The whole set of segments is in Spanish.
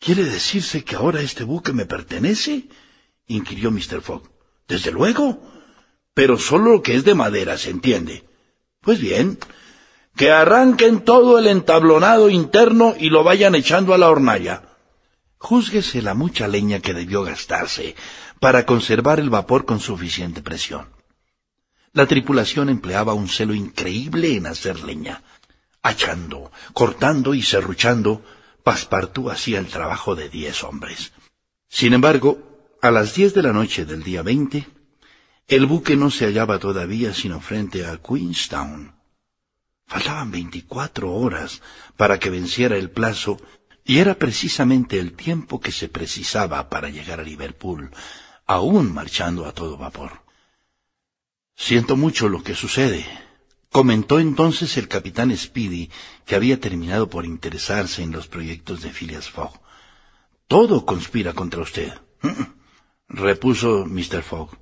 ¿Quiere decirse que ahora este buque me pertenece? inquirió Mr. Fogg. Desde luego. Pero solo lo que es de madera, se entiende. Pues bien, que arranquen todo el entablonado interno y lo vayan echando a la hornalla. Júzguese la mucha leña que debió gastarse para conservar el vapor con suficiente presión. La tripulación empleaba un celo increíble en hacer leña. Hachando, cortando y serruchando, Paspartú hacía el trabajo de diez hombres. Sin embargo, a las diez de la noche del día veinte, el buque no se hallaba todavía sino frente a Queenstown. Faltaban veinticuatro horas para que venciera el plazo y era precisamente el tiempo que se precisaba para llegar a Liverpool, aún marchando a todo vapor. Siento mucho lo que sucede, Comentó entonces el capitán Speedy, que había terminado por interesarse en los proyectos de Phileas Fogg. Todo conspira contra usted. Repuso Mr. Fogg.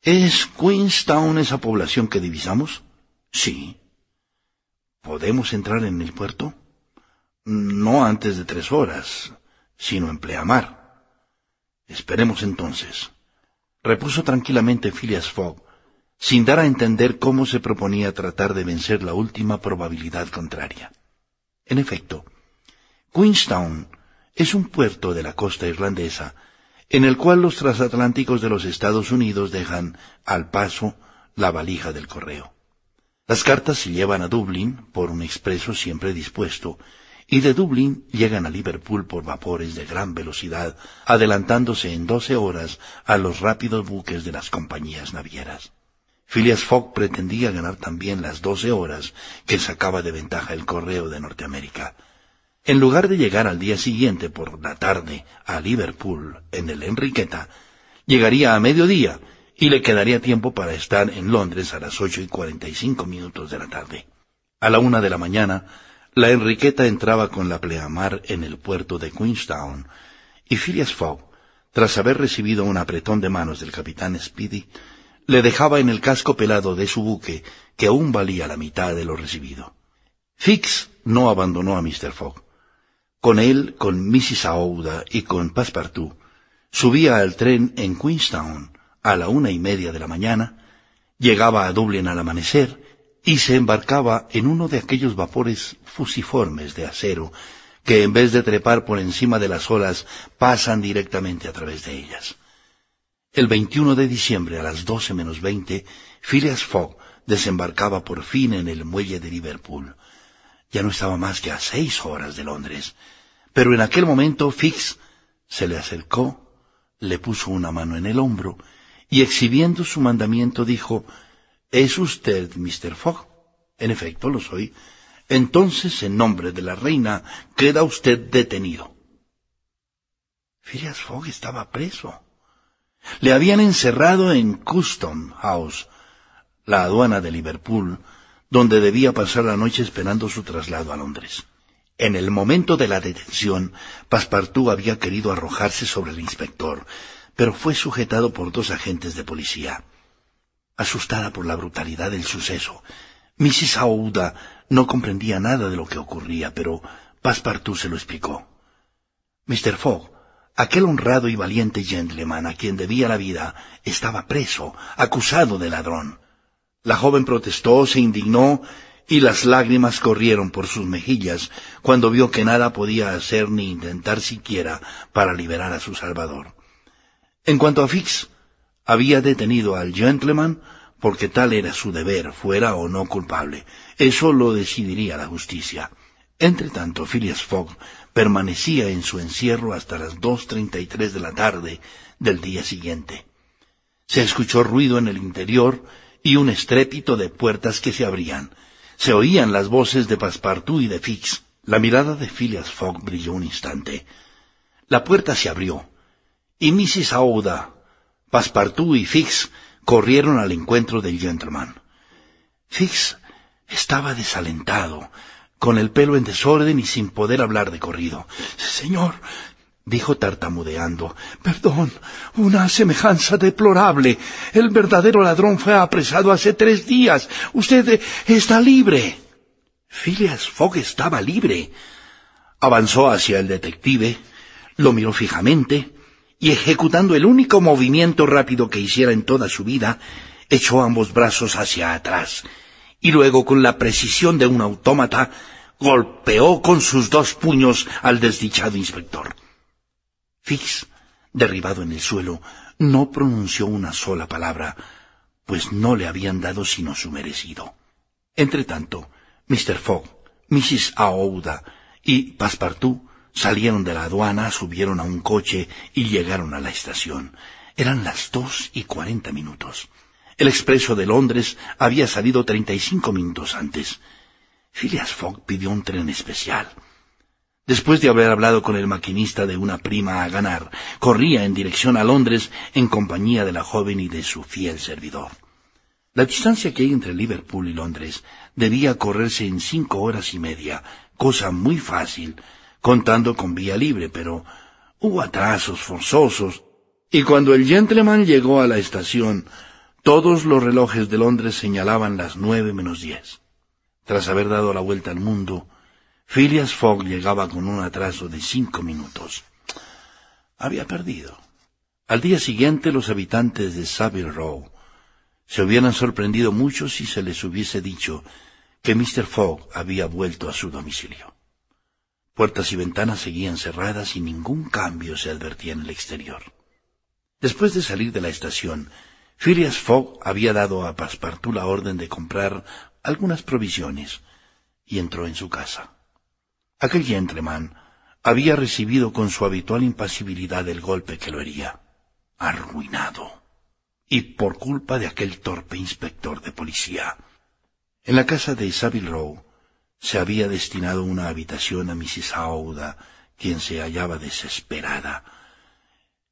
¿Es Queenstown esa población que divisamos? Sí. ¿Podemos entrar en el puerto? No antes de tres horas, sino en pleamar. Esperemos entonces. Repuso tranquilamente Phileas Fogg, sin dar a entender cómo se proponía tratar de vencer la última probabilidad contraria. En efecto, Queenstown es un puerto de la costa irlandesa en el cual los transatlánticos de los Estados Unidos dejan al paso la valija del correo. Las cartas se llevan a Dublín por un expreso siempre dispuesto y de Dublín llegan a Liverpool por vapores de gran velocidad, adelantándose en doce horas a los rápidos buques de las compañías navieras. Phileas Fogg pretendía ganar también las doce horas que sacaba de ventaja el correo de Norteamérica. En lugar de llegar al día siguiente por la tarde a Liverpool en el Enriqueta, llegaría a mediodía y le quedaría tiempo para estar en Londres a las ocho y cuarenta y cinco minutos de la tarde. A la una de la mañana, la Enriqueta entraba con la pleamar en el puerto de Queenstown y Phileas Fogg, tras haber recibido un apretón de manos del capitán Speedy, le dejaba en el casco pelado de su buque, que aún valía la mitad de lo recibido. Fix no abandonó a Mr. Fogg. Con él, con Mrs. Aouda y con Passepartout, subía al tren en Queenstown a la una y media de la mañana, llegaba a Dublín al amanecer y se embarcaba en uno de aquellos vapores fusiformes de acero que en vez de trepar por encima de las olas pasan directamente a través de ellas. El 21 de diciembre a las doce menos veinte, Phileas Fogg desembarcaba por fin en el muelle de Liverpool. Ya no estaba más que a seis horas de Londres. Pero en aquel momento Fix se le acercó, le puso una mano en el hombro y exhibiendo su mandamiento dijo, ¿Es usted Mr. Fogg? En efecto, lo soy. Entonces, en nombre de la reina, queda usted detenido. Phileas Fogg estaba preso. Le habían encerrado en Custom House, la aduana de Liverpool, donde debía pasar la noche esperando su traslado a Londres. En el momento de la detención, Passepartout había querido arrojarse sobre el inspector, pero fue sujetado por dos agentes de policía. Asustada por la brutalidad del suceso, Mrs. Aouda no comprendía nada de lo que ocurría, pero Passepartout se lo explicó. Mr. Fogg Aquel honrado y valiente gentleman a quien debía la vida estaba preso, acusado de ladrón. La joven protestó, se indignó y las lágrimas corrieron por sus mejillas cuando vio que nada podía hacer ni intentar siquiera para liberar a su salvador. En cuanto a Fix, había detenido al gentleman porque tal era su deber, fuera o no culpable. Eso lo decidiría la justicia. Entre tanto, Phileas Fogg permanecía en su encierro hasta las dos treinta y tres de la tarde del día siguiente. Se escuchó ruido en el interior y un estrépito de puertas que se abrían. Se oían las voces de Passepartout y de Fix. La mirada de Phileas Fogg brilló un instante. La puerta se abrió, y Mrs. Aouda, Passepartout y Fix corrieron al encuentro del gentleman. Fix estaba desalentado, con el pelo en desorden y sin poder hablar de corrido. Señor, dijo tartamudeando, perdón, una semejanza deplorable. El verdadero ladrón fue apresado hace tres días. Usted está libre. Phileas Fogg estaba libre. Avanzó hacia el detective, lo miró fijamente, y ejecutando el único movimiento rápido que hiciera en toda su vida, echó ambos brazos hacia atrás, y luego con la precisión de un autómata, golpeó con sus dos puños al desdichado inspector. Fix, derribado en el suelo, no pronunció una sola palabra, pues no le habían dado sino su merecido. Entretanto, Mr. Fogg, Mrs. Aouda y Passepartout salieron de la aduana, subieron a un coche y llegaron a la estación. Eran las dos y cuarenta minutos. El expreso de Londres había salido treinta y cinco minutos antes. Phileas Fogg pidió un tren especial. Después de haber hablado con el maquinista de una prima a ganar, corría en dirección a Londres en compañía de la joven y de su fiel servidor. La distancia que hay entre Liverpool y Londres debía correrse en cinco horas y media, cosa muy fácil, contando con vía libre, pero hubo atrasos forzosos, y cuando el gentleman llegó a la estación, todos los relojes de Londres señalaban las nueve menos diez. Tras haber dado la vuelta al mundo, Phileas Fogg llegaba con un atraso de cinco minutos. Había perdido. Al día siguiente los habitantes de Savile Row se hubieran sorprendido mucho si se les hubiese dicho que Mr. Fogg había vuelto a su domicilio. Puertas y ventanas seguían cerradas y ningún cambio se advertía en el exterior. Después de salir de la estación, Phileas Fogg había dado a Passepartout la orden de comprar algunas provisiones y entró en su casa. Aquel gentleman había recibido con su habitual impasibilidad el golpe que lo hería. Arruinado. Y por culpa de aquel torpe inspector de policía. En la casa de Savile Row se había destinado una habitación a Mrs. Aouda, quien se hallaba desesperada.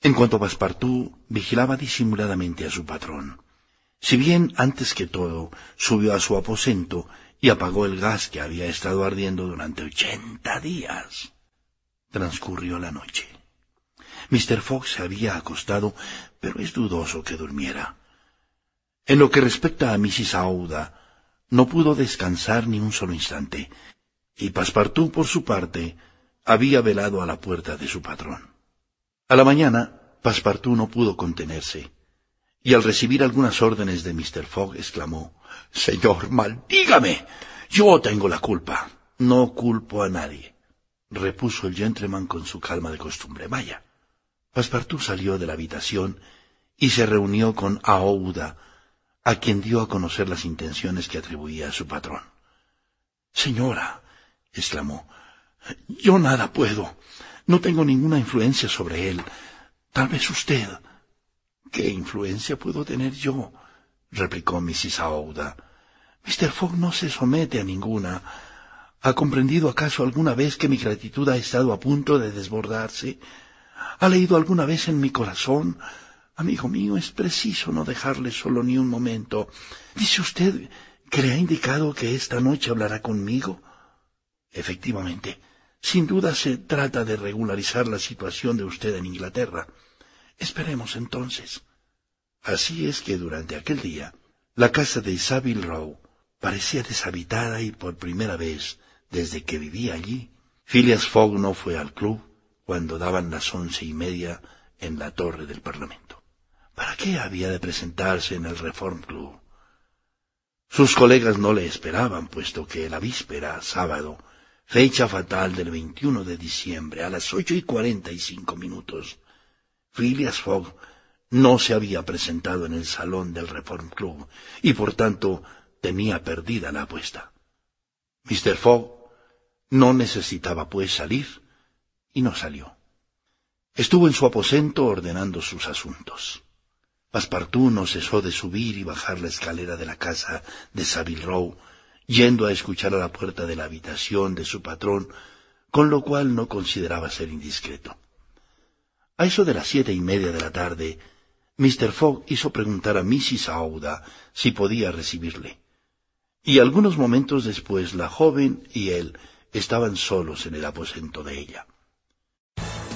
En cuanto a Passepartout, vigilaba disimuladamente a su patrón. Si bien antes que todo subió a su aposento y apagó el gas que había estado ardiendo durante ochenta días. Transcurrió la noche. Mr. Fox se había acostado, pero es dudoso que durmiera. En lo que respecta a Mrs. Aouda, no pudo descansar ni un solo instante, y Passepartout, por su parte, había velado a la puerta de su patrón. A la mañana, Passepartout no pudo contenerse y al recibir algunas órdenes de Mr. Fogg exclamó Señor, maldígame. Yo tengo la culpa. No culpo a nadie, repuso el gentleman con su calma de costumbre. Vaya. Passepartout salió de la habitación y se reunió con Aouda, a quien dio a conocer las intenciones que atribuía a su patrón. Señora, exclamó, yo nada puedo. No tengo ninguna influencia sobre él. Tal vez usted. ¿Qué influencia puedo tener yo? replicó Mrs. Aouda. Mr. Fogg no se somete a ninguna. ¿Ha comprendido acaso alguna vez que mi gratitud ha estado a punto de desbordarse? ¿Ha leído alguna vez en mi corazón? Amigo mío, es preciso no dejarle solo ni un momento. Dice usted que le ha indicado que esta noche hablará conmigo. Efectivamente, sin duda se trata de regularizar la situación de usted en Inglaterra. Esperemos entonces. Así es que durante aquel día, la casa de Savile Row parecía deshabitada y por primera vez desde que vivía allí, Phileas Fogg no fue al club cuando daban las once y media en la torre del Parlamento. ¿Para qué había de presentarse en el Reform Club? Sus colegas no le esperaban, puesto que la víspera, sábado, fecha fatal del 21 de diciembre, a las ocho y cuarenta y cinco minutos, Phileas Fogg no se había presentado en el salón del Reform Club y por tanto tenía perdida la apuesta. Mr. Fogg no necesitaba pues salir y no salió. Estuvo en su aposento ordenando sus asuntos. Passepartout no cesó de subir y bajar la escalera de la casa de Savile Row yendo a escuchar a la puerta de la habitación de su patrón, con lo cual no consideraba ser indiscreto. A eso de las siete y media de la tarde, Mr. Fogg hizo preguntar a Mrs. Aouda si podía recibirle. Y algunos momentos después la joven y él estaban solos en el aposento de ella.